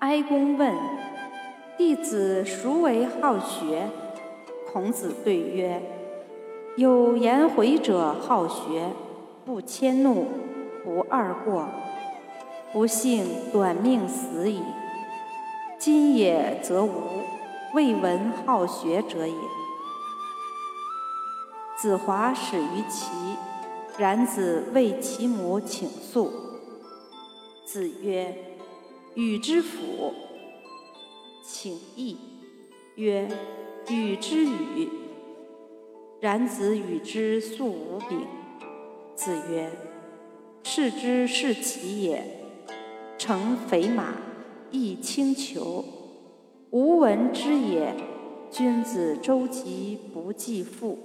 哀公问：“弟子孰为好学？”孔子对曰：“有颜回者好学，不迁怒，不贰过。不幸短命死矣。今也则无，未闻好学者也。”子华始于齐，冉子为其母请诉。子曰：“与之辅。”请义曰。与之与，冉子与之素无柄。子曰：“是之是其也，乘肥马，亦轻裘，无闻之也。君子周疾不计父。”